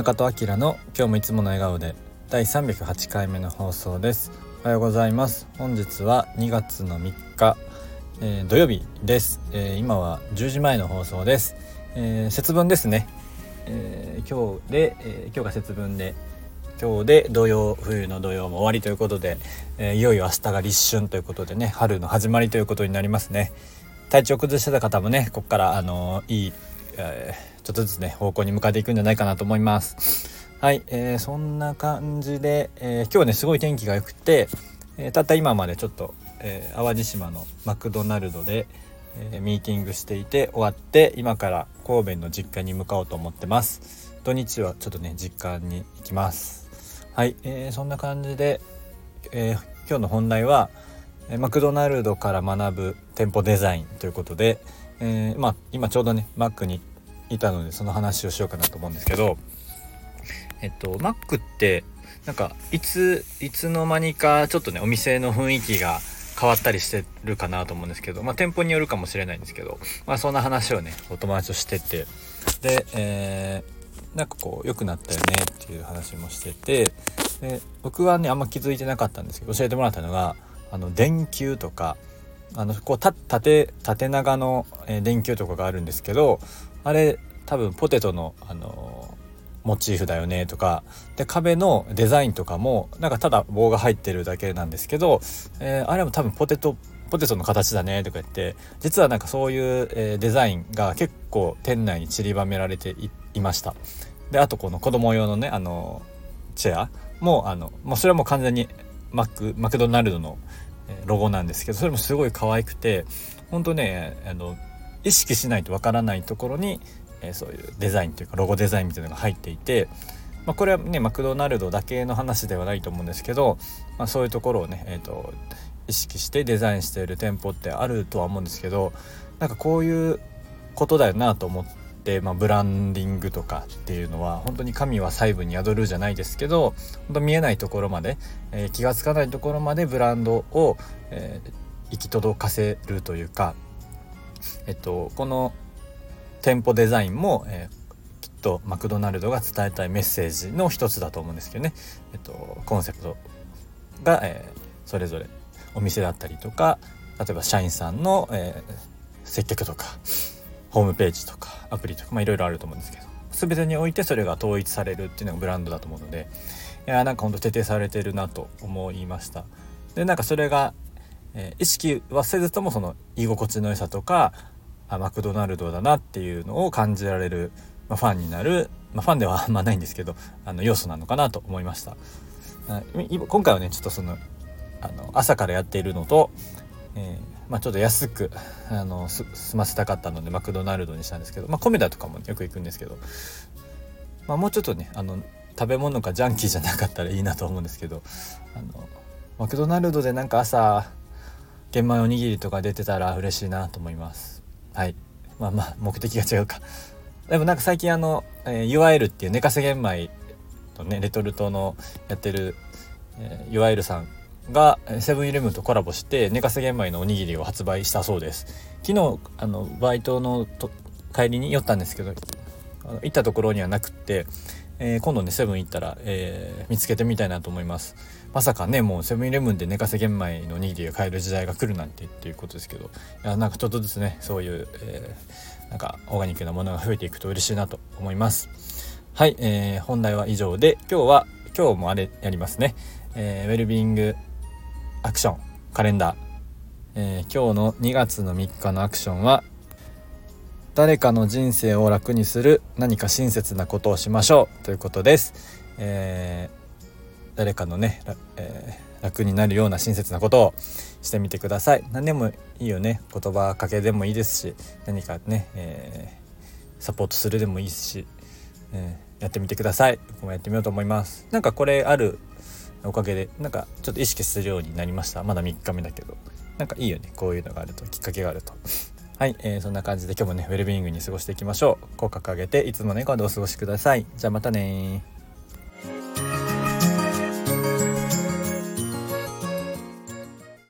中戸明の今日もいつもの笑顔で第308回目の放送です。おはようございます。本日は2月の3日、えー、土曜日です、えー、今は10時前の放送です、えー、節分ですね、え今日で、え今日が節分で今日で土曜冬の土曜も終わりということで、えいよいよ明日が立春ということでね春の始まりということになりますね。体調崩してた方もねここからあのいい、えー、ちょっとずつね方向に向かっていくんじゃないかなと思います。はい、えー、そんな感じで、えー、今日はねすごい天気が良くて、えー、たった今までちょっと、え淡路島のマクドナルドで、えミーティングしていて終わって今から神戸の実家に向かおうと思ってます。土日はちょっとね実家に行きます。はい、えそんな感じで、え今日の本題はマクドナルドから学ぶ店舗デザインということで、えー、まあ、今ちょうどねマックにいたのでその話をしようかなと思うんですけどえっとマックってなんかいついつの間にかちょっとねお店の雰囲気が変わったりしてるかなと思うんですけどまあ店舗によるかもしれないんですけどまあそんな話をねお友達としててで、えー、なんかこう良くなったよねっていう話もしててで僕はねあんま気づいてなかったんですけど教えてもらったのがあの電球とかあのこう縦長の、電球とかがあるんですけどあれ多分ポテトの、あのモチーフだよねとかで壁のデザインとかもなんかただ棒が入ってるだけなんですけど、えー、あれも多分ポテトポテトの形だねとか言って実はなんかそういう、デザインが結構店内に散りばめられていました。であとこの子供用のねあのチェアもあのもうそれはもう完全にマクマクドナルドのロゴなんですけどそれもすごい可愛くて本当ねあの意識しないとわからないところに、えー、そういうデザインというかロゴデザインみたいなのが入っていて、まあ、これはねマクドナルドだけの話ではないと思うんですけど、まあ、そういうところをね、えーと、意識してデザインしている店舗ってあるとは思うんですけどなんかこういうことだよなと思っ。まあ、ブランディングとかっていうのは本当に神は細部に宿るじゃないですけど本当見えないところまで、えー、気が付かないところまでブランドを、えー、行き届かせるというかえっと、この店舗デザインも、えー、きっとマクドナルドが伝えたいメッセージの一つだと思うんですけどね、えっと、コンセプトが、えー、それぞれお店だったりとか例えば社員さんの、えー、接客とかホームページとかアプリとかいろいろあると思うんですけど全てにおいてそれが統一されるっていうのがブランドだと思うのでいやなんかほんと徹底されてるなと思いました。でなんかそれがえー、意識はせずともその居心地の良さとかあマクドナルドだなっていうのを感じられる、まあ、ファンになる、まあ、ファンではあんまないんですけどあの要素なのかなと思いました。今回はねちょっとそのあの朝からやっているのと、えー、まあ、ちょっと安くあの済ませたかったのでマクドナルドにしたんですけど、まあ、コメダとかもよく行くんですけど、まあ、もうちょっとねあの食べ物がジャンキーじゃなかったらいいなと思うんですけどあのマクドナルドでなんか朝玄米おにぎりとか出てたら嬉しいなと思います。はい。まあまあ目的が違うか。でもなんか最近あの、えー、いわゆるっていう寝かせ玄米とねレトルトのやってる、えー、いわゆるさんがセブンイレブンとコラボして寝かせ玄米のおにぎりを発売したそうです。昨日あのバイトのと帰りに寄ったんですけど行ったところにはなくってえー、今度ねセブン行ったら、えー、見つけてみたいなと思います。まさかねもうセブンイレブンで寝かせ玄米のおにぎりが買える時代が来るなんてっていうことですけどいやなんかちょっとずつねそういう、えー、なんかオーガニックなものが増えていくと嬉しいなと思います。はい、えー、本題は以上で今日は今日もあれやりますね、えー、ウェルビングアクションカレンダー、えー、今日の2月の3日のアクションは誰かの人生を楽にする何か親切なことをしましょうということです。えー、誰かのね、えー、楽になるような親切なことをしてみてください。何でもいいよね。言葉かけでもいいですし、何かね、えー、サポートするでもいいし、えやってみてください。僕もやってみようと思います。なんかこれあるおかげで、なんかちょっと意識するようになりました。まだ3日目だけど。なんかいいよね。こういうのがあると、きっかけがあると。はい、えー、そんな感じで今日もねウェルビーイングに過ごしていきましょう口角上げていつもね今度お過ごしくださいじゃあまたね